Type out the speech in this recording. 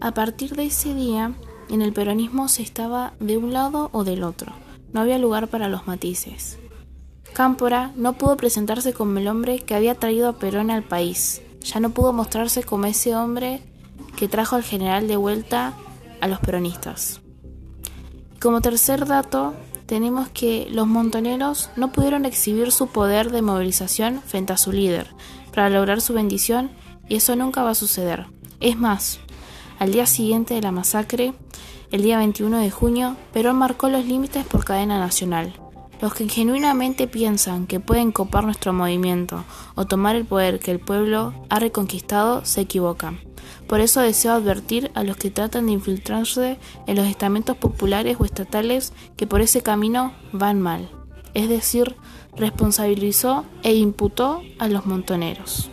A partir de ese día, en el peronismo se estaba de un lado o del otro. No había lugar para los matices. Cámpora no pudo presentarse como el hombre que había traído a Perón al país. Ya no pudo mostrarse como ese hombre que trajo al general de vuelta a los peronistas. Como tercer dato, tenemos que los montoneros no pudieron exhibir su poder de movilización frente a su líder para lograr su bendición y eso nunca va a suceder. Es más, al día siguiente de la masacre, el día 21 de junio, Perón marcó los límites por cadena nacional. Los que genuinamente piensan que pueden copar nuestro movimiento o tomar el poder que el pueblo ha reconquistado se equivocan. Por eso deseo advertir a los que tratan de infiltrarse en los estamentos populares o estatales que por ese camino van mal. Es decir, responsabilizó e imputó a los montoneros.